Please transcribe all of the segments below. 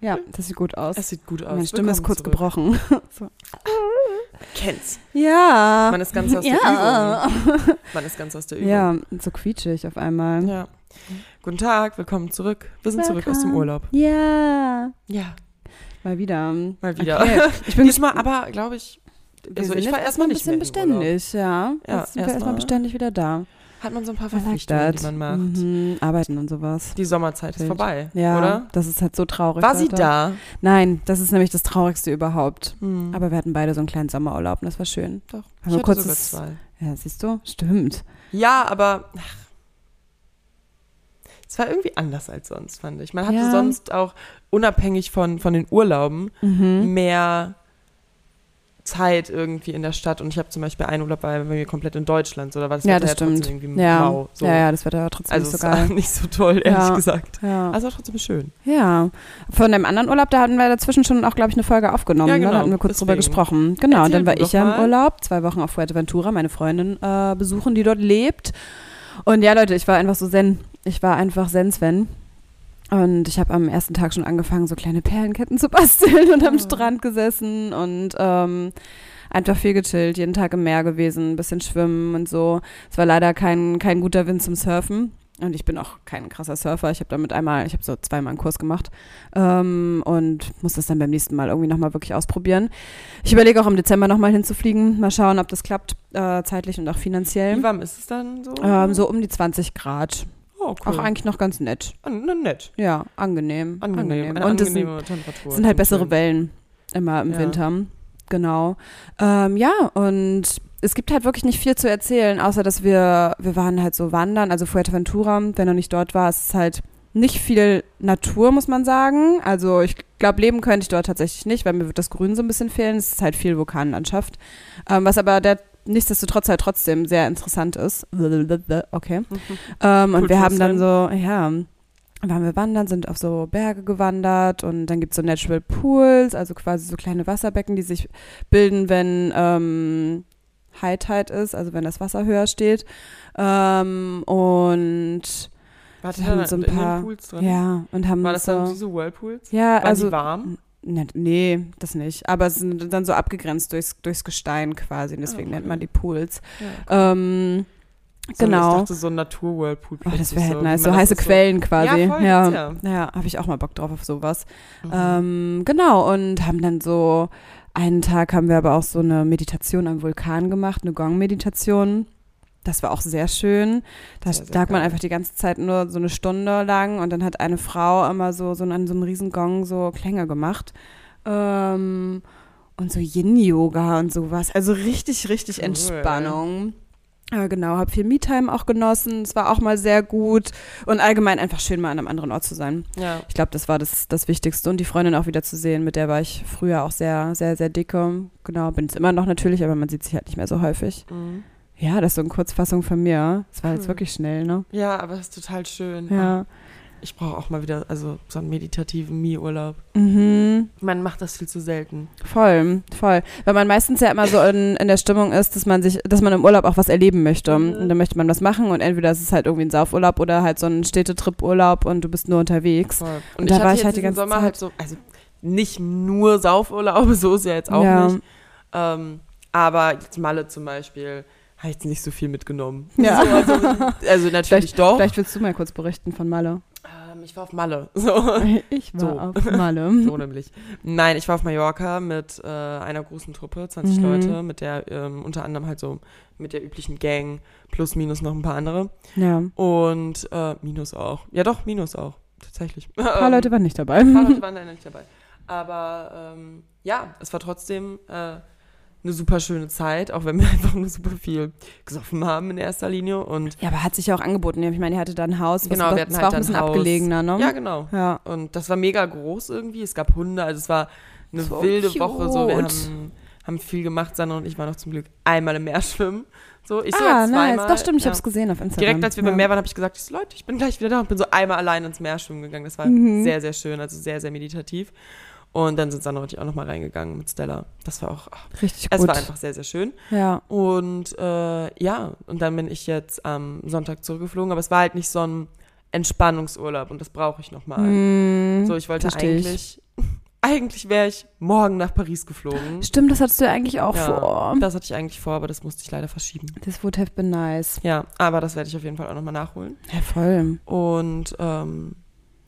Ja, das sieht gut aus. Es sieht gut aus. Meine Stimme ist Willkommen kurz zurück. gebrochen. so. Kenn's. Ja. Man ist ganz aus der ja. Übung. Man ist ganz aus der Übung. Ja, so quietschig auf einmal. Ja. Guten Tag, willkommen zurück. Wir sind zurück aus dem Willkommen. Urlaub. Ja. Ja, Mal wieder. mal wieder. Okay. Ich bin Diesmal aber, glaube ich, also ich war erstmal ein nicht mehr bisschen beständig, ja. Ja, erstmal erstmal- beständig wieder da. Hat man so ein paar I like Verpflichtungen, die man macht. Mhm, arbeiten und sowas. Die Sommerzeit ist Wild. vorbei, Ja, oder? das ist halt so traurig. War sie Leute. da? Nein, das ist nämlich das Traurigste überhaupt. Hm. Aber wir hatten beide so einen kleinen Sommerurlaub und das war schön. Doch, Haben ich hatte kurz sogar zwei. Ja, siehst du? Stimmt. Ja, aber ach, es war irgendwie anders als sonst, fand ich. Man hatte Ja. sonst auch unabhängig von, von den Urlauben Mhm. mehr Zeit irgendwie in der Stadt. Und ich habe zum Beispiel einen Urlaub bei mir komplett in Deutschland. So, da war das Ja, Wetter das ja stimmt. trotzdem irgendwie Ja. mau. So. ja, ja, das Wetter war trotzdem also nicht so geil. nicht so toll, ehrlich Ja. gesagt. Ja. Also trotzdem schön. ja. Von dem anderen Urlaub, da hatten wir dazwischen schon auch, glaube ich, eine Folge aufgenommen. Ja, ne? genau, Da hatten wir kurz drüber deswegen. gesprochen. Genau, und Erzähl dann war ich ja im. Urlaub, zwei Wochen auf Fuerteventura, meine Freundin äh, besuchen, die dort lebt. Und ja, Leute, ich war einfach so zen. Ich war einfach zen-Sven. Und ich habe am ersten Tag schon angefangen, so kleine Perlenketten zu basteln und am Oh. Strand gesessen und ähm, einfach viel gechillt, jeden Tag im Meer gewesen, ein bisschen schwimmen und so. Es war leider kein, kein guter Wind zum Surfen. Und ich bin auch kein krasser Surfer. Ich habe damit einmal, ich habe so zweimal einen Kurs gemacht ähm, und muss das dann beim nächsten Mal irgendwie nochmal wirklich ausprobieren. Ich überlege auch im Dezember nochmal hinzufliegen. Mal schauen, ob das klappt, äh, zeitlich und auch finanziell. Wie warm ist es dann so? Ähm, so um die 20 Grad. Oh, Auch cool. eigentlich noch ganz nett. An, nett. Ja, angenehm. Angenehm. Eine Und es sind, angenehme Temperatur. es sind halt bessere. Wellen immer im Ja. Winter. Genau. Ähm, ja, und es gibt halt wirklich nicht viel zu erzählen, außer dass wir, wir waren halt so wandern, also Fuerteventura, wer noch nicht dort war, es ist halt nicht viel Natur, muss man sagen. Also ich glaube, leben könnte ich dort tatsächlich nicht, weil mir wird das Grün so ein bisschen fehlen. Es ist halt viel Vulkanlandschaft. Ähm, was aber der nichtsdestotrotz halt trotzdem sehr interessant ist. Okay. Ähm, und wir haben dann so, ja, waren wir wandern, sind auf so Berge gewandert und dann gibt es so Natural Pools, also quasi so kleine Wasserbecken, die sich bilden, wenn ähm, High Tide ist, also wenn das Wasser höher steht. Ähm, und Warte, wir haben so ein in paar, Pools drin? ja, und haben War das dann so, diese Whirlpools? ja, Waren also warm? Ne, nee, das nicht. Aber es sind dann so abgegrenzt durchs, durchs Gestein quasi. Und deswegen Ah, okay. nennt man die Pools. Ja, Ähm, So, Ich genau. dachte, so ein Natur-Whirlpool. Oh, das wäre halt so, nice. So heiße Quellen quasi. Ja, voll, ja, gibt's ja. habe ich auch mal Bock drauf auf sowas. Mhm. Ähm, genau, und haben dann so, einen Tag haben wir aber auch so eine Meditation am Vulkan gemacht, eine Gong-Meditation. Das war auch sehr schön. Da Sehr, sehr lag man einfach die ganze Zeit nur so eine Stunde lang und dann hat eine Frau immer so, so an so einem riesen Gong so Klänge gemacht. Ähm, und so Yin-Yoga und sowas. Also richtig, richtig Cool. Entspannung. Äh, genau, habe viel Me-Time auch genossen. Es war auch mal sehr gut und allgemein einfach schön, mal an einem anderen Ort zu sein. Ja. Ich glaube, das war das, das Wichtigste. Und die Freundin auch wieder zu sehen, mit der war ich früher auch sehr, sehr, sehr dicke. Genau, bin es immer noch natürlich, aber man sieht sich halt nicht mehr so häufig. Mhm. Ja, das ist so eine Kurzfassung von mir. Es war jetzt Cool. wirklich schnell, ne? ja, aber das ist total schön. Ja. Ich brauche auch mal wieder also so einen meditativen Mi-Urlaub. Mhm. Man macht das viel zu selten. Voll, voll. Weil man meistens ja immer so in, in der Stimmung ist, dass man sich, dass man im Urlaub auch was erleben möchte. Mhm. Und dann möchte man was machen und entweder ist es halt irgendwie ein Saufurlaub oder halt so ein Städtetrip-Urlaub und du bist nur unterwegs. Voll. Und Und, da war ich halt die ganze Sommer Zeit- halt so, also nicht nur Saufurlaube, so ist ja jetzt auch Ja. nicht. Ähm, aber jetzt Malle zum Beispiel, habe ich jetzt nicht so viel mitgenommen. Ja. So, also, also natürlich Vielleicht, doch. vielleicht willst du mal kurz berichten von Malle. Ähm, ich war auf Malle. So. Ich war So. auf Malle. so nämlich. Nein, ich war auf Mallorca mit äh, einer großen Truppe, 20 Mhm. Leute, mit der ähm, unter anderem halt so mit der üblichen Gang plus minus noch ein paar andere. Ja. Und äh, minus auch. Ja doch, minus auch. Tatsächlich. Ein paar Leute waren nicht dabei. Ein paar Leute waren leider nicht dabei. Aber ähm, ja, es war trotzdem äh, eine super schöne Zeit, auch wenn wir einfach nur super viel gesoffen haben in erster Linie. Und Ja, aber hat sich ja auch angeboten. Ich meine, die hatte da ein Haus. was- Genau, das wir hatten war halt auch ein bisschen Haus. abgelegener, ne? ja, genau. Ja. Und das war mega groß irgendwie. Es gab Hunde, also es war eine So wilde cute. Woche. So, wir haben, haben viel gemacht. Sandra und ich waren noch zum Glück einmal im Meer schwimmen. So, ich ah, zweimal. nice. Doch, stimmt, ich ja. habe es gesehen auf Instagram. Direkt als wir ja. beim Meer waren, habe ich gesagt, ich so, Leute, ich bin gleich wieder da und bin so einmal allein ins Meer schwimmen gegangen. Das war Mhm. sehr, sehr schön, also sehr, sehr meditativ. Und dann sind Sandra und ich auch nochmal reingegangen mit Stella. Das war auch, ach, Richtig es gut. war einfach sehr, sehr schön. ja. Und äh, ja, und dann bin ich jetzt am Sonntag zurückgeflogen, aber es war halt nicht so ein Entspannungsurlaub und das brauche ich nochmal. Mm, so, ich wollte versteh ich. eigentlich, eigentlich wäre ich morgen nach Paris geflogen. Stimmt, das hattest du ja eigentlich auch Ja, vor. Das hatte ich eigentlich vor, aber das musste ich leider verschieben. Das would have been nice. Ja, aber das werde ich auf jeden Fall auch nochmal nachholen. Ja, voll. Und ähm,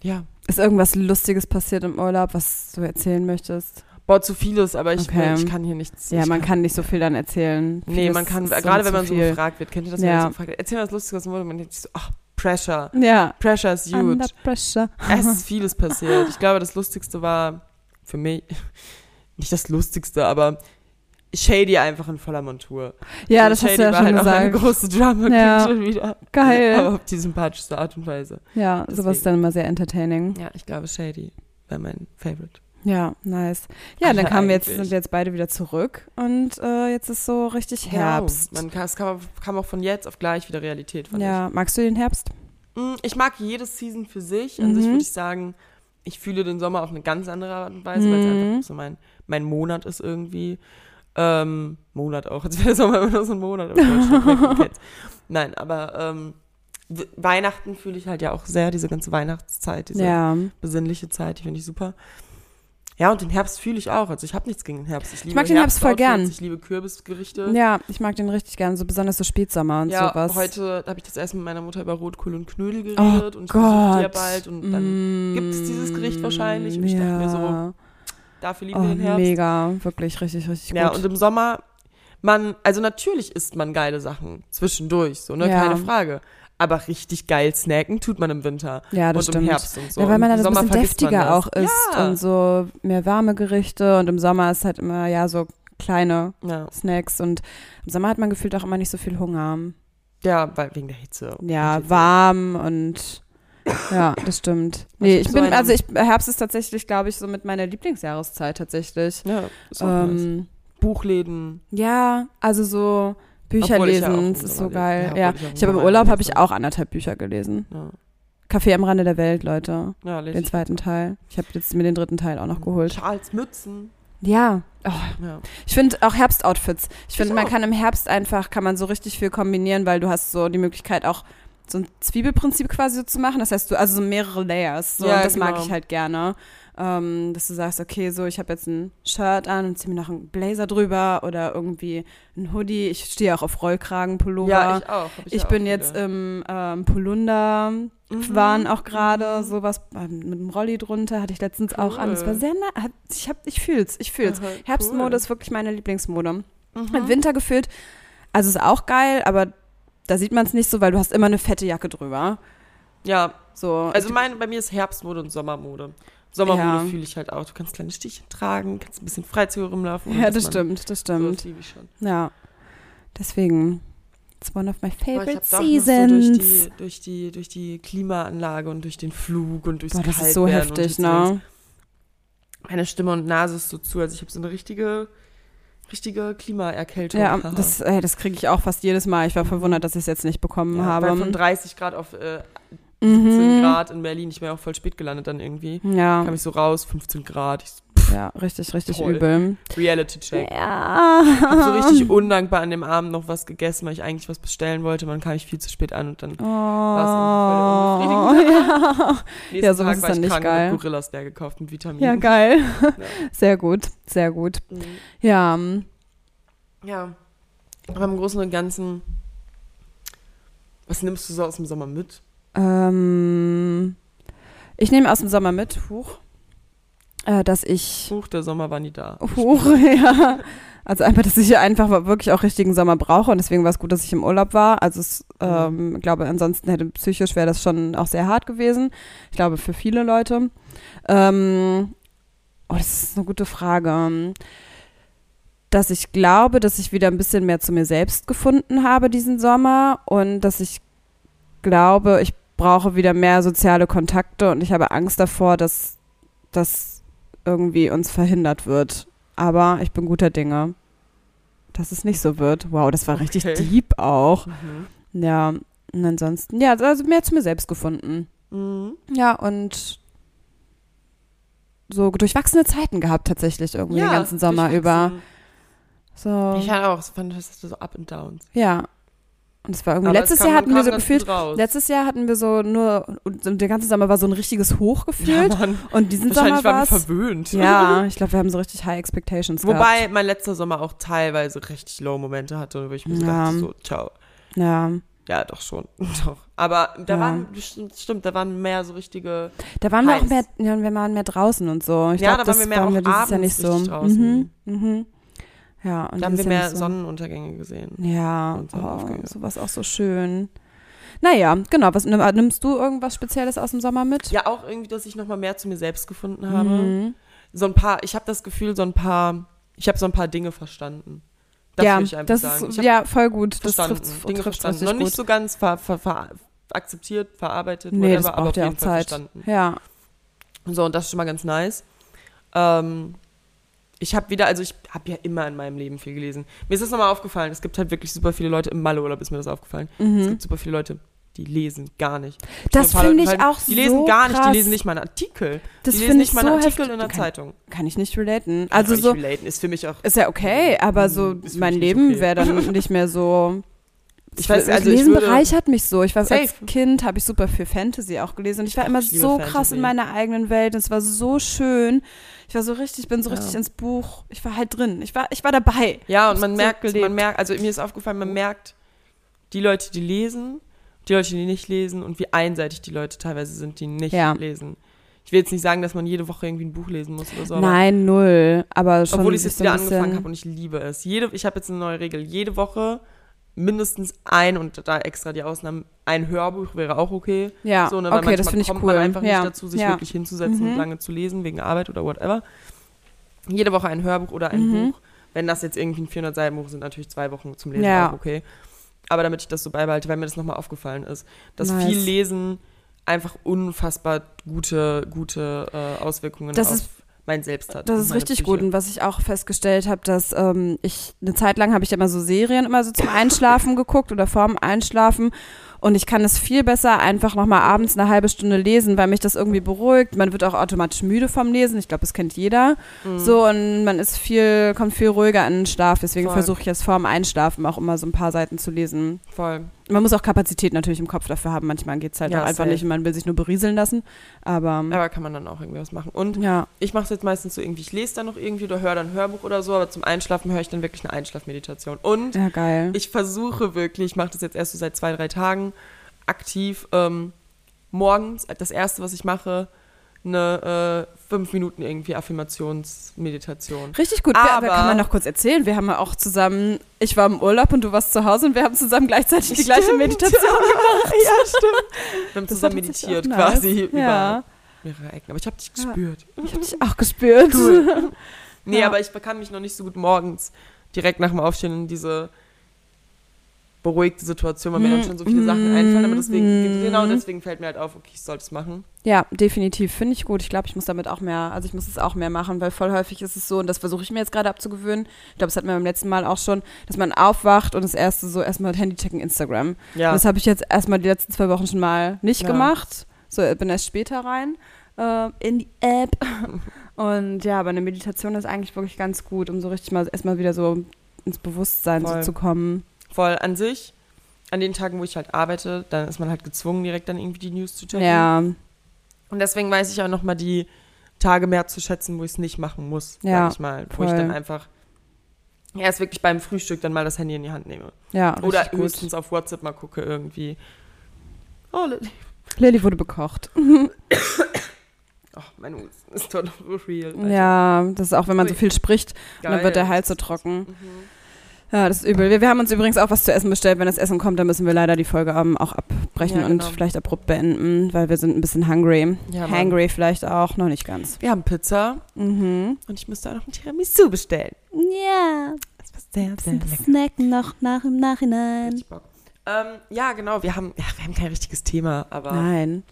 ja, Ist irgendwas Lustiges passiert im Urlaub, was du erzählen möchtest? boah, zu vieles, aber ich, Okay. ich kann hier nichts. Ja, man kann, kann nicht so viel dann erzählen. Nee, Vieles man kann, gerade wenn man so gefragt wird, kennt ihr das, wenn Ja. man so gefragt wird, erzähl mal was Lustiges, und man denkt so, ach, Pressure. Ja. Pressure is huge. Under pressure. Es ist vieles passiert. Ich glaube, das Lustigste war für mich, nicht das Lustigste, aber Shady einfach in voller Montur. Ja, So, das hast Shady du ja war schon halt auch eine gesagt. große Drama Ja. schon wieder. Geil. Aber auf die sympathischste Art und Weise. Ja, sowas Deswegen. ist dann immer sehr entertaining. Ja, ich glaube, Shady wäre mein Favorite. Ja, nice. Ja, dann Alle kamen wir jetzt, sind wir jetzt beide wieder zurück und äh, jetzt ist so richtig Herbst. Genau. Man kann, es kam, kam auch von jetzt auf gleich wieder Realität. Ja, magst du den Herbst? ich. Mm, ich mag jede Season für sich. An sich Mhm. würde ich sagen, ich fühle den Sommer auf eine ganz andere Art und Weise, weil es Mhm. einfach so mein, mein Monat ist irgendwie. Ähm, Monat auch, als wäre der Sommer immer nur so ein Monat. Nein, aber ähm, Weihnachten fühle ich halt ja auch sehr, diese ganze Weihnachtszeit, diese Ja. besinnliche Zeit, die finde ich super. Ja, und den Herbst fühle ich auch. Also ich habe nichts gegen den Herbst. Ich, liebe mag den Herbst voll Herbstoutfits, gern. Ich liebe Kürbisgerichte. Ja, ich mag den richtig gern, so besonders so Spätsommer und ja, sowas. heute habe ich das erst mit meiner Mutter über Rotkohl und Knödel geredet oh und ich die ja Gott. bald und dann gibt es dieses Gericht wahrscheinlich und ich ja. dachte mir so, dafür lieben oh, wir den Herbst. mega, wirklich richtig, richtig Ja, gut. und im Sommer, man, also natürlich isst man geile Sachen zwischendurch, so, ne, Ja. keine Frage. Aber richtig geil snacken tut man im Winter ja, das und stimmt. im Herbst und so. ja, weil man dann ein bisschen deftiger auch isst Ja. und so mehr warme Gerichte und im Sommer ist halt immer, ja, so kleine Ja. Snacks und im Sommer hat man gefühlt auch immer nicht so viel Hunger. ja, weil wegen der Hitze. Ja, warm und ja, das stimmt. Nee, ich bin, also ich, Herbst ist tatsächlich, glaube ich, so mit meiner Lieblingsjahreszeit tatsächlich. Ja, ist auch nice. Ähm, Buchläden. ja, also so Bücher Obwohl ja lesen, im das ist so geil. Ja, Ja, ich ich habe im Urlaub habe ich auch anderthalb Bücher gelesen. Ja, Café am Rande der Welt, Leute. ja Den zweiten Teil. Ich habe jetzt mir den dritten Teil auch noch geholt. Charles Mützen. Ja. Oh, Ja. ich finde auch Herbstoutfits. Ich finde, man kann im Herbst einfach, kann man so richtig viel kombinieren, weil du hast so die Möglichkeit auch so ein Zwiebelprinzip quasi so zu machen. Das heißt, du, also so mehrere Layers. So, Ja, das mag genau. ich halt gerne. Ähm, dass du sagst, okay, so ich habe jetzt ein Shirt an und zieh mir noch einen Blazer drüber oder irgendwie ein Hoodie. Ich stehe auch auf Rollkragenpullover. Ja, ich auch. Ich ja bin auch jetzt im ähm, Polunder Mhm. waren auch gerade sowas ähm, mit dem Rolli drunter, hatte ich letztens auch an. Es war Cool. sehr nah. Ich hab, ich fühl's, ich fühl's. Aha, Herbstmode cool. ist wirklich meine Lieblingsmode. Mhm. Im Winter gefühlt, also ist auch geil, aber da sieht man es nicht so, weil du hast immer eine fette Jacke drüber. Ja, So, also mein, bei mir ist Herbstmode und Sommermode. Sommermode Ja. fühle ich halt auch. Du kannst kleine Stiche tragen, kannst ein bisschen Freizügig rumlaufen. ja, das stimmt, das So, stimmt. das liebe ich schon. Ja, deswegen, it's one of my favorite noch so durch seasons. die, durch, die, durch die Klimaanlage und durch den Flug und durchs Boah, das ist so Kaltwerden heftig, ne? Meine Stimme und Nase ist so zu. Also ich habe so eine richtige, richtige Klimaerkältung. Ja, das, ey, das kriege ich auch fast jedes Mal. Ich war verwundert, dass ich es jetzt nicht bekommen ja, habe. Weil von 30 Grad auf äh, 17 Mhm. Grad in Berlin. Ich bin ja auch voll spät gelandet dann irgendwie. Ja, Kam ich so raus, 15 Grad. Ich so, ja, richtig, richtig Toll. übel. Reality-Check. Ja. Ich habe so richtig undankbar an dem Abend noch was gegessen, weil ich eigentlich was bestellen wollte. Man kam ich viel zu spät an und dann Oh, War's irgendwie voll ja. nächsten Ja, sowas Tag ist war dann ich nicht geil. Gorillas leer gekauft mit Vitaminen. ja, geil. Ja. Sehr gut, sehr gut. Mhm. Ja, Ja. Aber im Großen und Ganzen, was nimmst du so aus dem Sommer mit? ähm, ich nehme aus dem Sommer mit, Huch, äh, dass ich, Huch, der Sommer war nie da. Huch, ja, also einfach, dass ich einfach wirklich auch richtigen Sommer brauche und deswegen war es gut, dass ich im Urlaub war. Also es, ähm, ich glaube, ansonsten hätte psychisch wäre das schon auch sehr hart gewesen. Ich glaube, für viele Leute. Ähm, oh, das ist eine gute Frage. Dass ich glaube, dass ich wieder ein bisschen mehr zu mir selbst gefunden habe diesen Sommer und dass ich glaube, ich brauche wieder mehr soziale Kontakte und ich habe Angst davor, dass das irgendwie uns verhindert wird. Aber ich bin guter Dinge, dass es nicht so wird. Wow, das war richtig Okay. deep auch. Mhm. Ja, und ansonsten, ja, also mehr zu mir selbst gefunden. Mhm. Ja, und so durchwachsene Zeiten gehabt tatsächlich irgendwie den ganzen Sommer über. So, Ich hatte auch, fand das so Up and Downs. ja. Und es war irgendwie, Aber letztes es kam- Jahr hatten wir so gefühlt, letztes Jahr hatten wir so nur, und der ganze Sommer war so ein richtiges Hoch gefühlt. Ja, und diesen Sommer Wahrscheinlich waren war wir verwöhnt. ja, ich glaube, wir haben so richtig High Expectations Wobei gehabt. mein letzter Sommer auch teilweise richtig Low-Momente hatte, wo ich mir so Ja. dachte, so, ciao. Ja, Ja, doch schon. Doch. Aber da Ja. waren, stimmt, da waren mehr so richtige. da waren wir auch mehr, ja, wir waren mehr draußen und so. Ich Ja, glaub, da waren wir mehr auch dieses Jahr abends nicht so. draußen. Mhm, mhm. Ja, und Da haben wir mehr so. Sonnenuntergänge gesehen. Ja, und oh, sowas auch so schön. Naja, genau. Was, nimm, nimmst du irgendwas Spezielles aus dem Sommer mit? Ja, auch irgendwie, dass ich nochmal mehr zu mir selbst gefunden habe. Mhm. So ein paar, ich habe das Gefühl, so ein paar, ich habe so ein paar Dinge verstanden. Das ja, ich einfach das sagen. ist ich ja voll gut. Das verstanden, trifft, Dinge trifft verstanden. Noch nicht gut. so ganz ver, ver, ver, akzeptiert, verarbeitet, nee, das whatever, aber braucht auf ja jeden auch Fall Zeit. verstanden. Ja, So, und das ist schon mal ganz nice. Ähm, ich habe wieder, also ich habe ja immer in meinem Leben viel gelesen. Mir ist das nochmal aufgefallen, es gibt halt wirklich super viele Leute, im Malleurlaub ist mir das aufgefallen, es mhm. gibt super viele Leute, die lesen gar nicht. das finde ich halt- auch Die lesen so gar nicht, krass. die lesen nicht mal einen Artikel. Das die lesen nicht ich mal einen so Artikel heftig. in der Kann- Zeitung. Kann ich nicht relaten. Also Kann so, relaten, ist für mich auch. ist ja okay, aber so mein Leben okay. wäre dann nicht mehr so. Ich weiß, also ich Lesen bereichert mich so. Ich war Safe. als Kind habe ich super viel Fantasy auch gelesen und ich war immer ich so krass Fantasy. in meiner eigenen Welt. und Es war so schön. Ich war so richtig, bin so Ja. richtig ins Buch. Ich war halt drin. Ich war, ich war dabei. Ja, und man merkt, gelebt. man merkt, also mir ist aufgefallen, man merkt, die Leute, die lesen, die Leute, die nicht lesen und wie einseitig die Leute teilweise sind, die nicht Ja. lesen. Ich will jetzt nicht sagen, dass man jede Woche irgendwie ein Buch lesen muss oder so, Nein, null. Aber schon obwohl ich es jetzt so wieder angefangen habe und ich liebe es. Jede, ich habe jetzt eine neue Regel. Jede Woche mindestens ein und da extra die Ausnahmen, ein Hörbuch wäre auch okay. Ja, so, ne, weil okay, das manchmal finde ich kommt cool. man einfach ja. nicht dazu, sich ja. wirklich hinzusetzen Mhm. und lange zu lesen, wegen Arbeit oder whatever. Jede Woche ein Hörbuch oder ein Mhm. Buch. Wenn das jetzt irgendwie ein 400 Seiten Buch sind, natürlich zwei Wochen zum Lesen Ja. auch okay. Aber damit ich das so beibehalte, weil mir das nochmal aufgefallen ist, dass Nice. viel Lesen einfach unfassbar gute, gute äh, Auswirkungen Das auf ist- mein Selbst hat. Das ist richtig Psyche. gut. Und was ich auch festgestellt habe, dass ähm, ich eine Zeit lang habe ich immer so Serien immer so zum Einschlafen geguckt oder vorm Einschlafen. Und ich kann es viel besser einfach nochmal abends eine halbe Stunde lesen, weil mich das irgendwie beruhigt. Man wird auch automatisch müde vom Lesen. Ich glaube, das kennt jeder. Mhm. So, und man ist viel, kommt viel ruhiger in den Schlaf. Deswegen versuche ich jetzt vorm Einschlafen auch immer so ein paar Seiten zu lesen. Voll. Man muss auch Kapazität natürlich im Kopf dafür haben. Manchmal geht es halt Ja, auch einfach safe. nicht und man will sich nur berieseln lassen. Aber Aber kann man dann auch irgendwie was machen. Und ja, ich mache es jetzt meistens so irgendwie, ich lese dann noch irgendwie oder höre dann ein Hörbuch oder so, aber zum Einschlafen höre ich dann wirklich eine Einschlafmeditation. Und ja, geil. ich versuche wirklich, ich mache das jetzt erst so seit zwei, drei Tagen aktiv, ähm, morgens, das erste, was ich mache, eine äh, fünf Minuten irgendwie Affirmationsmeditation. Richtig gut. Aber- wir kann man noch kurz erzählen. Wir haben ja auch zusammen, ich war im Urlaub und du warst zu Hause und wir haben zusammen gleichzeitig die gleiche Stimmt. Meditation gemacht. ja, stimmt. Wir haben Das zusammen meditiert nice. quasi Ja. über mehrere Ecken. Aber ich habe dich Ja. gespürt. Ich habe dich auch gespürt. Cool. Nee, Ja. aber ich kann mich noch nicht so gut morgens direkt nach dem Aufstehen in diese beruhigte Situation, weil mir dann schon so viele Sachen einfallen. Aber deswegen, Mhm. genau deswegen fällt mir halt auf, okay, ich sollte es machen. Ja, definitiv. Finde ich gut. Ich glaube, ich muss damit auch mehr, also ich muss es auch mehr machen, weil voll häufig ist es so, und das versuche ich mir jetzt gerade abzugewöhnen. Ich glaube, das hatten wir beim letzten Mal auch schon, dass man aufwacht und das erste so erstmal Handy checken, Instagram. Ja. Das habe ich jetzt erstmal die letzten zwei Wochen schon mal nicht Ja. gemacht. So, bin erst später rein äh, in die App. Und ja, aber eine Meditation ist eigentlich wirklich ganz gut, um so richtig mal erstmal wieder so ins Bewusstsein so zu kommen. Voll an sich, an den Tagen, wo ich halt arbeite, dann ist man halt gezwungen, direkt dann irgendwie die News zu checken. Ja, Und deswegen weiß ich auch nochmal die Tage mehr zu schätzen, wo ich es nicht machen muss, Ja, sag ich mal. Wo ich voll. dann einfach erst wirklich beim Frühstück dann mal das Handy in die Hand nehme. ja. Oder gut. höchstens auf WhatsApp mal gucke irgendwie. Oh, Lilly. Lilly wurde bekocht. Oh, mein Hut ist doch real. Alter. Ja, das ist auch, wenn man so viel spricht, und dann wird der Hals so trocken. Ja, das ist übel. Wir, wir haben uns übrigens auch was zu essen bestellt. Wenn das Essen kommt, dann müssen wir leider die Folge ähm, auch abbrechen Ja, und genau. vielleicht abrupt beenden, weil wir sind ein bisschen hungry. Ja, hungry vielleicht auch, noch nicht ganz. Wir haben Pizza Mhm. und ich müsste auch noch ein Tiramisu bestellen. Ja, Das war sehr, sehr lecker. snacken noch nach im Nachhinein. Bock. Ähm, ja, genau. Wir haben, ja, wir haben kein richtiges Thema, aber Nein.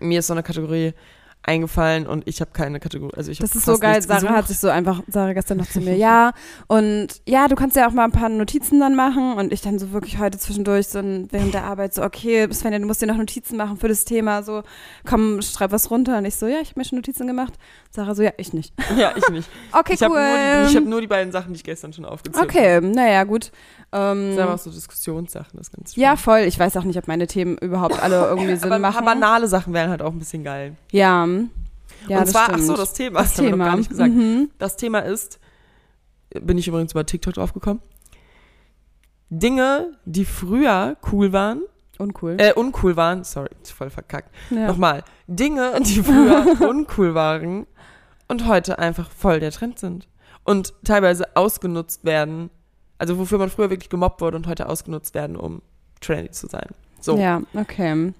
mir ist so eine Kategorie eingefallen und ich habe keine Kategorie. Also ich Das ist so geil. Sarah gesucht. hat sich so einfach, Sarah gestern noch zu mir, ja, und ja, du kannst ja auch mal ein paar Notizen dann machen. Und ich dann so wirklich heute zwischendurch so während der Arbeit so, okay, Svenja, du musst dir noch Notizen machen für das Thema. So, komm, schreib was runter. Und ich so, ja, ich habe mir schon Notizen gemacht. Sarah so, ja, ich nicht. Ja, ich nicht. Okay, ich habe cool. nur, die- ich hab nur die beiden Sachen, die ich gestern schon aufgezählt okay, naja, gut. Ähm, Das sind aber auch so Diskussionssachen, das ist ganz ja, voll. Ich weiß auch nicht, ob meine Themen überhaupt alle irgendwie Sinn aber machen. banale Sachen wären halt auch ein bisschen geil. Ja. ja und das zwar, ach stimmt. so, das Thema, das das haben wir noch gar nicht gesagt. Mhm. Das Thema ist, bin ich übrigens über TikTok drauf gekommen, Dinge, die früher cool waren, Uncool. äh, uncool waren, sorry, voll verkackt. ja. Nochmal, Dinge, die früher uncool waren und heute einfach voll der Trend sind. Und teilweise ausgenutzt werden, also wofür man früher wirklich gemobbt wurde und heute ausgenutzt werden, um trendy zu sein. So. Ja, okay.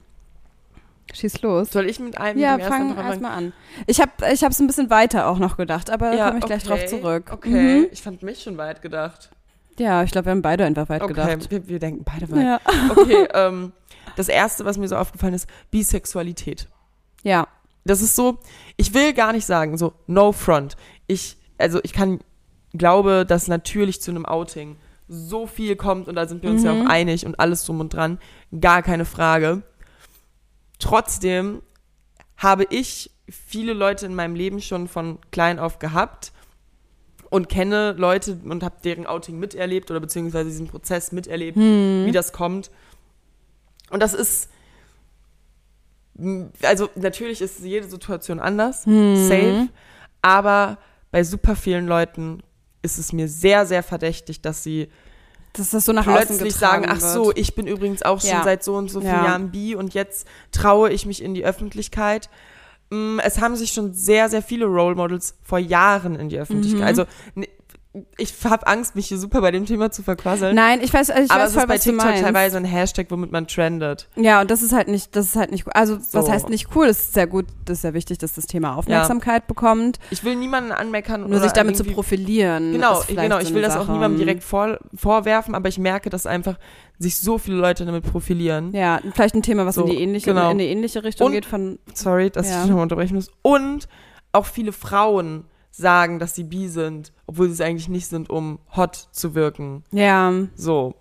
Schieß los. Soll ich mit einem Ja, fang erstmal an. Ich habe ich es ein bisschen weiter auch noch gedacht, aber da Ja, komme ich gleich drauf zurück. Okay, Mhm. ich fand mich schon weit gedacht. Ja, ich glaube, wir haben beide einfach weit Okay, gedacht. wir, wir denken beide weit. Ja. Okay, ähm, das erste, was mir so aufgefallen ist, Bisexualität. ja. Das ist so, ich will gar nicht sagen, so no front. Ich, also ich kann, glaube, dass natürlich zu einem Outing so viel kommt und da sind wir uns ja Mhm. auch einig und alles drum und dran, gar keine Frage. Trotzdem habe ich viele Leute in meinem Leben schon von klein auf gehabt und kenne Leute und habe deren Outing miterlebt oder beziehungsweise diesen Prozess miterlebt, Hm. wie das kommt. Und das ist, also natürlich ist jede Situation anders, Hm. safe, aber bei super vielen Leuten ist es mir sehr, sehr verdächtig, dass sie Dass das so nach plötzlich sagen, ach wird. so, ich bin übrigens auch schon Ja. seit so und so vielen Ja. Jahren bi und jetzt traue ich mich in die Öffentlichkeit. Mm, Es haben sich schon sehr, sehr viele Role Models vor Jahren in die Öffentlichkeit. Mhm. Also ich habe Angst, mich hier super bei dem Thema zu verquasseln. Nein, ich weiß, ich aber weiß es voll, ist bei was TikTok teilweise ein Hashtag, womit man trendet. Ja, und das ist halt nicht, das ist halt nicht, also was So. heißt nicht cool? Es ist sehr gut, das ist sehr wichtig, dass das Thema Aufmerksamkeit bekommt. Ich will niemanden anmeckern Nur sich damit zu profilieren. Genau, genau. Ich will das auch Sache. niemandem direkt vor, vorwerfen, aber ich merke, dass einfach sich so viele Leute damit profilieren. Ja, vielleicht ein Thema, was So, in die ähnliche, genau. in eine ähnliche Richtung Und- geht von. Sorry, dass Ja. ich dich nochmal unterbrechen muss. Und auch viele Frauen sagen, dass sie bi sind, obwohl sie es eigentlich nicht sind, um hot zu wirken. Ja, So,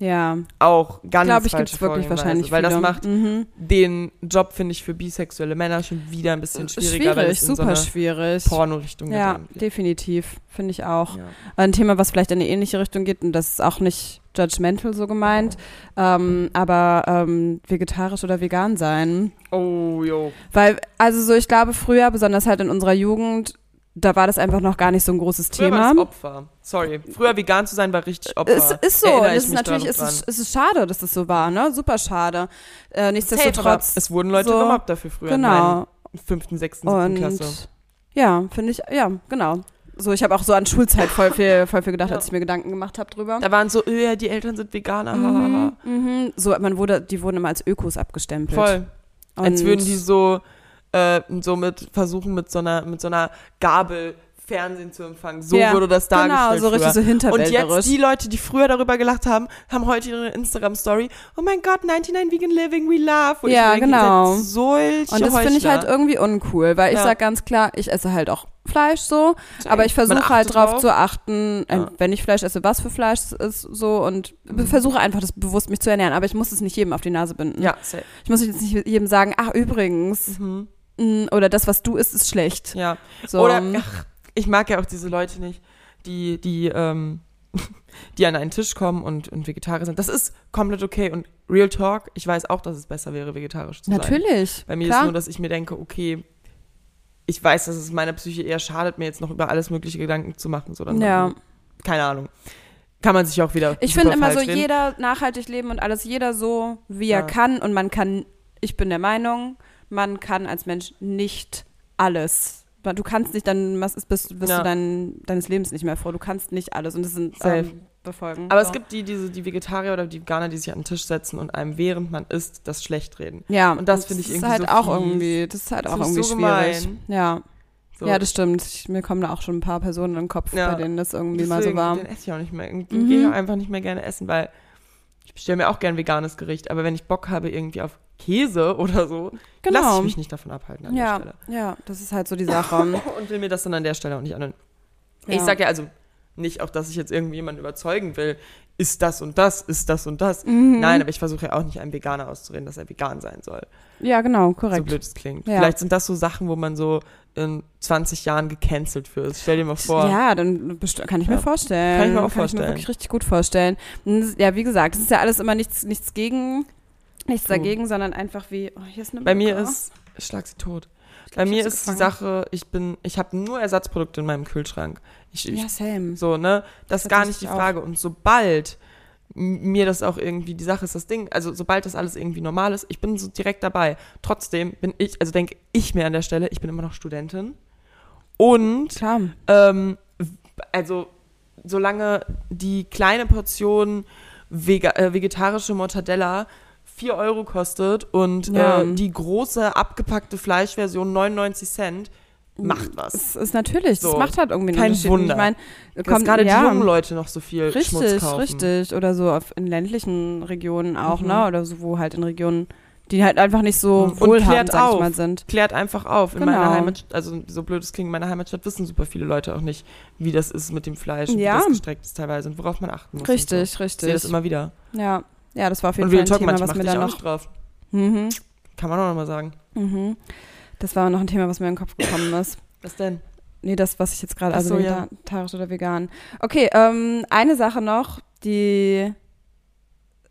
ja. auch ganz Glaube ich, gibt es wirklich wahrscheinlich Weil das viele. macht mhm. den Job, finde ich, für bisexuelle Männer schon wieder ein bisschen schwieriger, weil Schwierig, super so schwierig. Porno-Richtung Ja, definitiv. Finde ich auch. Ja. Ein Thema, was vielleicht in eine ähnliche Richtung geht, und das ist auch nicht judgmental so gemeint, ähm, aber ähm, vegetarisch oder vegan sein. Oh, jo. Weil, also so, ich glaube, früher, besonders halt in unserer Jugend, da war das einfach noch gar nicht so ein großes Früher Thema. war es Opfer. Sorry. Früher vegan zu sein war richtig Opfer. Es ist so, es ist natürlich, es ist, es ist schade, dass das so war, ne? Super schade. Äh, nichtsdestotrotz. es wurden Leute so- gemobbt dafür früher in genau. meinen fünften, sechsten, siebten Klasse. Ja, finde ich, ja, genau. So, ich habe auch so an Schulzeit voll viel, voll viel gedacht, Ja. als ich mir Gedanken gemacht habe drüber. Da waren so, ja, die Eltern sind Veganer. Mhm, mhm. So, man wurde, die wurden immer als Ökos abgestempelt. Voll. Als Und- würden die so, äh, so mit versuchen, mit so einer, mit so einer Gabel Fernsehen zu empfangen. So Ja, wurde das dargestellt. Genau, so richtig früher. so Und jetzt die Leute, die früher darüber gelacht haben, haben heute ihre Instagram-Story. Oh mein Gott, 99 Vegan Living, we love. Wo Ja, ich denke, genau. Solche und das finde ich halt irgendwie uncool, weil ich Ja. sag ganz klar, ich esse halt auch Fleisch so, aber ich versuche halt drauf. zu achten, äh, Ja. wenn ich Fleisch esse, was für Fleisch es ist so und Mhm. versuche einfach das bewusst mich zu ernähren, aber ich muss es nicht jedem auf die Nase binden. Ja, safe. Ich muss jetzt nicht jedem sagen, ach übrigens, Mhm. Oder das, was du isst, ist schlecht. Ja. So, Oder, ach, ich mag ja auch diese Leute nicht, die, die, ähm, die an einen Tisch kommen und, und Vegetarier sind. Das ist komplett okay. Und Real Talk, ich weiß auch, dass es besser wäre, vegetarisch zu sein. natürlich. Bei mir klar. ist nur, dass ich mir denke, okay, ich weiß, dass es meiner Psyche eher schadet, mir jetzt noch über alles mögliche Gedanken zu machen. So, dann, Ja. Keine Ahnung. Kann man sich auch wieder. Ich finde immer so, reden. jeder nachhaltig leben und alles, jeder so, wie Ja. er kann. Und man kann, ich bin der Meinung, man kann als Mensch nicht alles. Du kannst nicht, dann bist, bist Ja. du dein, deines Lebens nicht mehr vor. Du kannst nicht alles und das sind ähm, befolgen. Aber so. es gibt die, diese, die Vegetarier oder die Veganer, die sich an den Tisch setzen und einem, während man isst, das schlecht reden. ja, und das finde ich irgendwie halt so auch irgendwie, das ist halt auch irgendwie so schwierig. gemein. Ja. So. ja, das stimmt. Ich, mir kommen da auch schon ein paar Personen in den Kopf, Ja. bei denen das irgendwie mal so Deswegen, war. Den esse ich auch nicht mehr. Den Mhm. gehe ich auch einfach nicht mehr gerne essen, weil ich bestelle mir auch gern veganes Gericht, aber wenn ich Bock habe irgendwie auf Käse oder so, Genau. lasse ich mich nicht davon abhalten an Ja, der Stelle. ja, das ist halt so die Sache. Und will mir das dann an der Stelle auch nicht anhören. Ich Ja. sage ja also nicht auch, dass ich jetzt irgendwie jemanden überzeugen will, ist das und das, ist das und das. Mhm. Nein, aber ich versuche ja auch nicht einem Veganer auszureden, dass er vegan sein soll. Ja, genau, So korrekt. blöd es klingt. Ja. Vielleicht sind das so Sachen, wo man so in 20 Jahren gecancelt wird. Stell dir mal vor. Ja, dann kann ich mir Ja. vorstellen. Kann ich mir auch Kann ich vorstellen. mir wirklich richtig gut vorstellen. Ja, wie gesagt, es ist ja alles immer nichts, nichts gegen, nichts True. dagegen, sondern einfach wie, oh, hier ist eine Bei mir Mücke. ist, ich schlag sie tot. Bei mir ist die. Sache, ich bin, ich habe nur Ersatzprodukte in meinem Kühlschrank. Ich, Ja, same. So, ne? Das ist gar nicht die Tatsächlich auch. Frage. Und sobald mir das auch irgendwie, die Sache ist das Ding, also sobald das alles irgendwie normal ist, ich bin so direkt dabei. Trotzdem bin ich, also denke ich mir an der Stelle, ich bin immer noch Studentin. Und Klar. ähm, also solange die kleine Portion vega äh, vegetarische Mortadella 4 Euro kostet und Ja. äh, die große abgepackte Fleischversion 99 Cent, macht was. Es ist natürlich, So. es macht halt irgendwie Kein Wunder. Ich meine, kommt gerade ja, die jungen Leute noch so viel Schmutz Richtig, kaufen. richtig. Oder so auf, in ländlichen Regionen auch, Mhm. ne? Oder so, wo halt in Regionen, die halt einfach nicht so Mhm. Wohlhabend, sag ich mal, sind. Klärt einfach auf. In Genau. meiner Heimatstadt, also so blöd es klingt, in meiner Heimatstadt wissen super viele Leute auch nicht, wie das ist mit dem Fleisch, und Ja. wie das gestreckt ist teilweise und worauf man achten muss. Richtig, So. Ich sehe richtig. das immer wieder. Ja. Ja, das war auf jeden Fall ein Thema, was mir dann noch. drauf. Mhm, Kann man auch nochmal sagen. mhm. Das war noch ein Thema, was mir in den Kopf gekommen ist. Was denn? Nee, das, was ich jetzt gerade, also so, ja. vegetarisch oder vegan. Okay, ähm, eine Sache noch, die,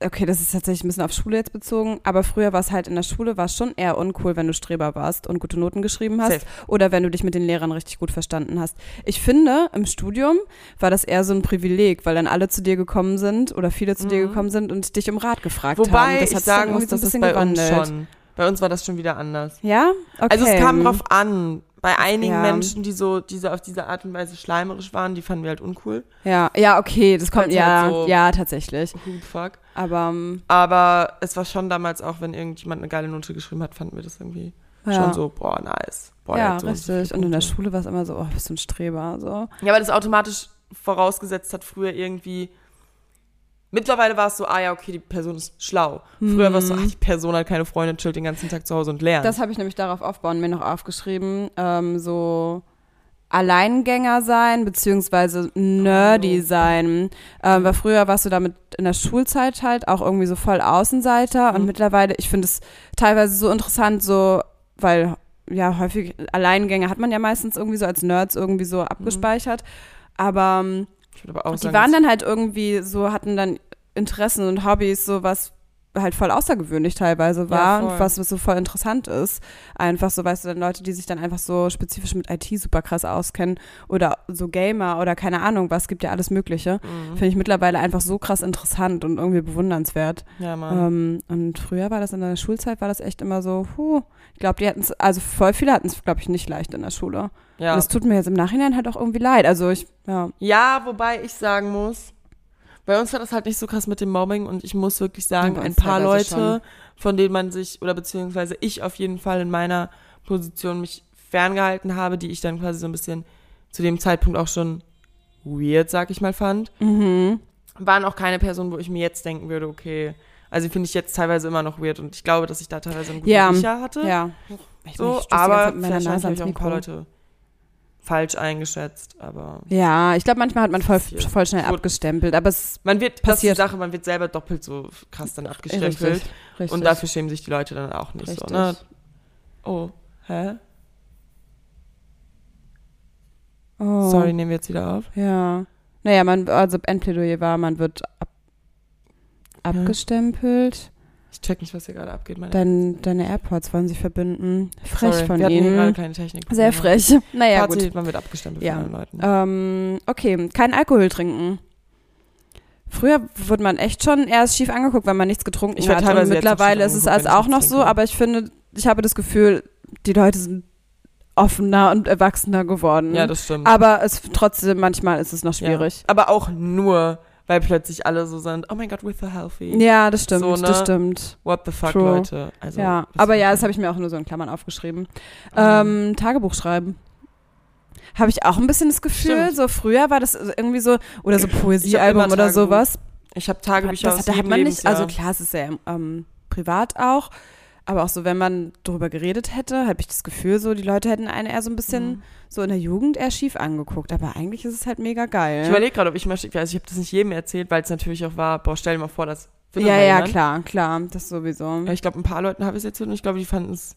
okay, das ist tatsächlich ein bisschen auf Schule jetzt bezogen, aber früher war es halt in der Schule, war es schon eher uncool, wenn du Streber warst und gute Noten geschrieben hast Safe. oder wenn du dich mit den Lehrern richtig gut verstanden hast. Ich finde, im Studium war das eher so ein Privileg, weil dann alle zu dir gekommen sind oder viele zu dir Mhm. gekommen sind und dich um Rat gefragt haben. Wobei Das ich sagen muss, das ist bisschen bei uns gewandelt. schon. Bei uns war das schon wieder anders. Ja? Okay. Also es kam drauf an. Bei einigen Ja. Menschen, die so, die so auf diese Art und Weise schleimerisch waren, die fanden wir halt uncool. Ja, ja, okay, das kommt, Weil's ja, halt so- ja, tatsächlich. Fuck? Aber, ähm, Aber es war schon damals auch, wenn irgendjemand eine geile Note geschrieben hat, fanden wir das irgendwie ja. schon so, boah, nice. Boah, ja, so richtig. Und in der. Schule war es immer so, oh, bist du ein Streber, so. Ja, weil das automatisch vorausgesetzt hat, früher irgendwie. Mittlerweile war es so, ah ja, okay, die Person ist schlau. Früher war es so, ach, die Person hat keine Freunde, chillt den ganzen Tag zu Hause und lernt. Das habe ich nämlich darauf aufbauen, mir noch aufgeschrieben, ähm, so Alleingänger sein, beziehungsweise nerdy Oh. sein. Ähm, weil früher warst du damit in der Schulzeit halt auch irgendwie so voll Außenseiter und Mhm. mittlerweile, ich finde es teilweise so interessant, so, weil ja, häufig Alleingänger hat man ja meistens irgendwie so als Nerds irgendwie so abgespeichert. Aber ähm, ich würde aber auch die sagen, waren dann halt irgendwie so, hatten dann Interessen und Hobbys, so was halt voll außergewöhnlich teilweise war voll. und was so voll interessant ist. Einfach so, weißt du, dann Leute, die sich dann einfach so spezifisch mit IT super krass auskennen oder so Gamer oder keine Ahnung was, gibt ja alles Mögliche. Mhm. Finde ich mittlerweile einfach so krass interessant und irgendwie bewundernswert. Ja, Mann. Ähm, und früher war das in der Schulzeit, war das echt immer so, huh, ich glaube, die hatten es, also voll viele hatten es, glaube ich, nicht leicht in der Schule. ja. Und es tut mir jetzt im Nachhinein halt auch irgendwie leid. Also ich, ja. Ja, wobei ich sagen muss, bei uns war das halt nicht so krass mit dem Mobbing und ich muss wirklich sagen, ein paar Leute, von denen man sich, oder beziehungsweise ich auf jeden Fall in meiner Position mich ferngehalten habe, die ich dann quasi so ein bisschen zu dem Zeitpunkt auch schon weird, sag ich mal, fand, Mhm. waren auch keine Personen, wo ich mir jetzt denken würde, okay, also die finde ich jetzt teilweise immer noch weird und ich glaube, dass ich da teilweise einen guten Ja. Riecher hatte. Ja. Ich So, aber vielleicht habe ich auch ein paar. Leute falsch eingeschätzt, aber Ja, ich glaube, manchmal hat man voll, voll schnell Gut. abgestempelt, aber es man wird, das Passiert. Sache, man wird selber doppelt so krass dann abgestempelt. richtig, richtig. Und dafür schämen sich die Leute dann auch nicht richtig. so, ne? Oh, hä? Oh, Sorry, nehmen wir jetzt wieder auf. Ja. Naja, man, also Endplädoyer war, man wird ab, abgestempelt. Ich check nicht, was hier gerade abgeht. Meine Dein, deine AirPods wollen sich verbinden. Frech Sorry, von wir hier gerade ihnen. keine Technik. Sehr frech. Naja, Fazit, gut. man wird abgestempelt Ja. von den Leuten. Ähm, okay, kein Alkohol trinken. Früher wurde man echt schon erst schief angeguckt, wenn man nichts getrunken Ich hat. Und mittlerweile ist es also auch noch nichts so, trinke. aber ich finde, ich habe das Gefühl, die Leute sind offener und erwachsener geworden. ja, das stimmt. aber es trotzdem, manchmal ist es noch Ja. schwierig. Aber auch nur, weil plötzlich alle so sind, oh mein Gott, we're so healthy. Ja, das stimmt, So, ne? das stimmt. What the fuck, True. Leute. Also, ja, aber ja, das habe ich mir auch nur so in Klammern aufgeschrieben. sagen? Ähm, Tagebuch schreiben. Habe ich auch ein bisschen das Gefühl, Stimmt. so früher war das irgendwie so, oder so Poesiealbum oder sowas. Ich habe Tagebücher das, aus da hat man nicht, also klar, es ist ja ähm, privat auch, aber auch so, wenn man darüber geredet hätte, habe ich das Gefühl, so die Leute hätten einen eher so ein bisschen Mhm. so in der Jugend eher schief angeguckt. Aber eigentlich ist es halt mega geil. Ich überlege gerade, ob ich mal, also ich habe das nicht jedem erzählt, weil es natürlich auch war, boah, stell dir mal vor, das ja, ja, jemand. klar, klar, das sowieso. Ich glaube, ein paar Leuten habe ich es erzählt und ich glaube, die fanden es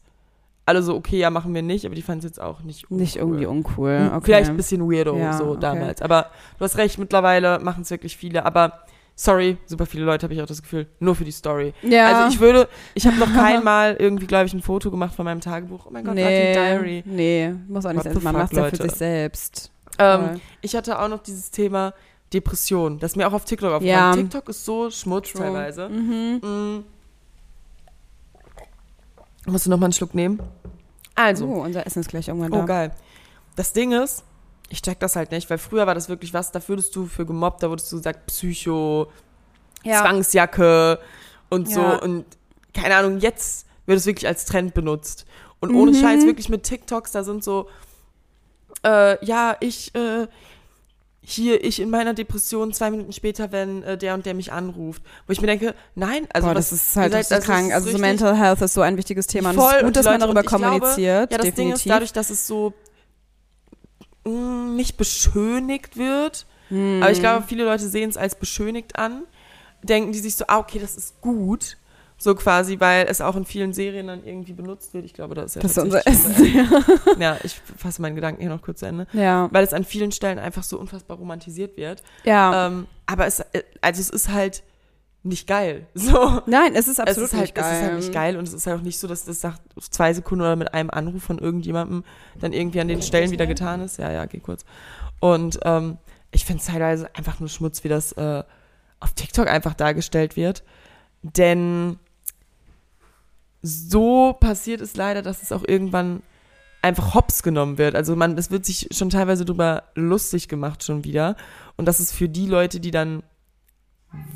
alle so, okay, ja, machen wir nicht, aber die fanden es jetzt auch nicht Nicht uncool. irgendwie uncool. Hm, Okay. Vielleicht ein bisschen weirdo, Ja, so okay. damals. Aber du hast recht, mittlerweile machen es wirklich viele. Aber sorry, super viele Leute habe ich auch das Gefühl, nur für die Story. Ja. Also ich würde, ich habe noch kein Mal irgendwie, glaube ich, ein Foto gemacht von meinem Tagebuch. Oh mein Gott, nee, Diary. nee, muss auch nicht sein. Man macht es ja für sich selbst. Ähm, ich hatte auch noch dieses Thema Depression. Das mir auch auf TikTok aufgefallen. Ja. TikTok ist so Schmutz True. teilweise. Mhm. Mm. Musst du noch mal einen Schluck nehmen? Also, Oh, unser Essen ist gleich irgendwann Oh, da. geil. Das Ding ist, ich check das halt nicht, weil früher war das wirklich was, da wurdest du für gemobbt, da wurdest du gesagt, Psycho, Ja. Zwangsjacke und so. Ja. Und keine Ahnung, jetzt wird es wirklich als Trend benutzt. Und ohne Mhm. Scheiß wirklich mit TikToks, da sind so, äh, ja, ich, äh, hier, ich in meiner Depression zwei Minuten später, wenn äh, der und der mich anruft. Wo ich mir denke, nein, also Boah, was, das ist halt seid- krank. ist Also so richtig- Mental Health ist so ein wichtiges Thema. Und es Voll, ist und gut, dass man Leute- darüber und ich glaube, kommuniziert. Ja, das definitiv. Ding ist, dadurch, dass es so mh, nicht beschönigt wird, Hm. aber ich glaube, viele Leute sehen es als beschönigt an, denken die sich so, ah, okay, das ist gut. So quasi, weil es auch in vielen Serien dann irgendwie benutzt wird. Ich glaube, das ist ja das unser Essen. so. Ja, ich fasse meinen Gedanken hier noch kurz zu Ende. ja. Weil es an vielen Stellen einfach so unfassbar romantisiert wird. Ja. Ähm, aber es, äh, also es ist halt nicht geil. So. Nein, es ist absolut es ist halt, nicht geil. Es ist halt nicht geil und es ist halt auch nicht so, dass das nach zwei Sekunden oder mit einem Anruf von irgendjemandem dann irgendwie an den Stellen wieder getan ist. Ja, ja, geh kurz. Und ähm, ich finde es teilweise einfach nur Schmutz, wie das äh, auf TikTok einfach dargestellt wird. Denn so passiert es leider, dass es auch irgendwann einfach hops genommen wird. Also man, es wird sich schon teilweise drüber lustig gemacht schon wieder. Und das ist für die Leute, die dann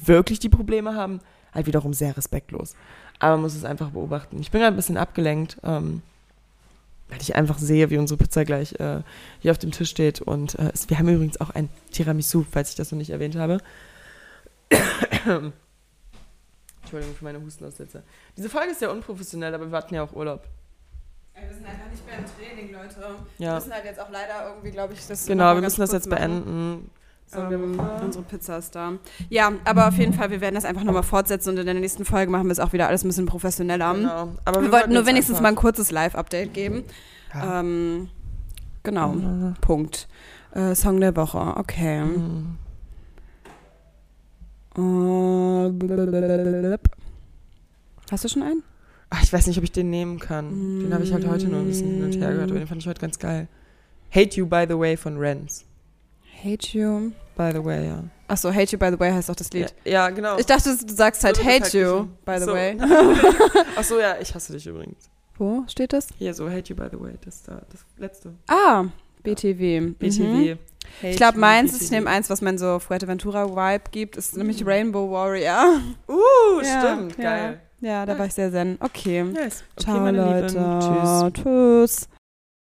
wirklich die Probleme haben, halt wiederum sehr respektlos. Aber man muss es einfach beobachten. Ich bin gerade ein bisschen abgelenkt, ähm, weil ich einfach sehe, wie unsere Pizza gleich äh, hier auf dem Tisch steht. Und äh, wir haben übrigens auch ein Tiramisu, falls ich das noch nicht erwähnt habe. Entschuldigung für meine Hustenaussätze. Diese Folge ist ja unprofessionell, aber wir hatten ja auch Urlaub. Wir sind einfach nicht mehr im Training, Leute. Wir Ja, müssen halt jetzt auch leider irgendwie, glaube ich, das genau, wir müssen das jetzt machen. beenden. So, wir Ähm, unsere Pizza ist da. Ja, aber auf jeden Fall, wir werden das einfach nochmal fortsetzen und in der nächsten Folge machen wir es auch wieder alles ein bisschen professioneller. Genau. Aber Wir, wollten nur wenigstens mal einfach- ein kurzes Live-Update geben. Ja. Ähm, genau, Mhm. Punkt. Äh, Song der Woche, okay. Mhm. Äh. Hast du schon einen? Ach, ich weiß nicht, ob ich den nehmen kann. Den habe ich halt heute nur ein bisschen hin und her gehört, aber den fand ich heute ganz geil. Hate You, by the way, von Renz. Hate You. By the way, ja. Achso, Hate You, by the way heißt auch das Ja, Lied. ja genau. Ich dachte, du sagst halt So Hate You, by the So. way. Ach so, ja, ich hasse dich übrigens. Wo steht das? Hier, so Hate You, by the way, das da, das letzte. Ah, BTW. Mhm. BTW. Ich glaube, meins, ich nehme eins, was man so Fuerteventura-Vibe gibt, ist nämlich Rainbow Warrior. Uh, Ja, stimmt, ja. geil. Ja, da war ich sehr zen. Okay. Nice. Okay, Ciao, meine Leute. Lieben. Tschüss. Tschüss.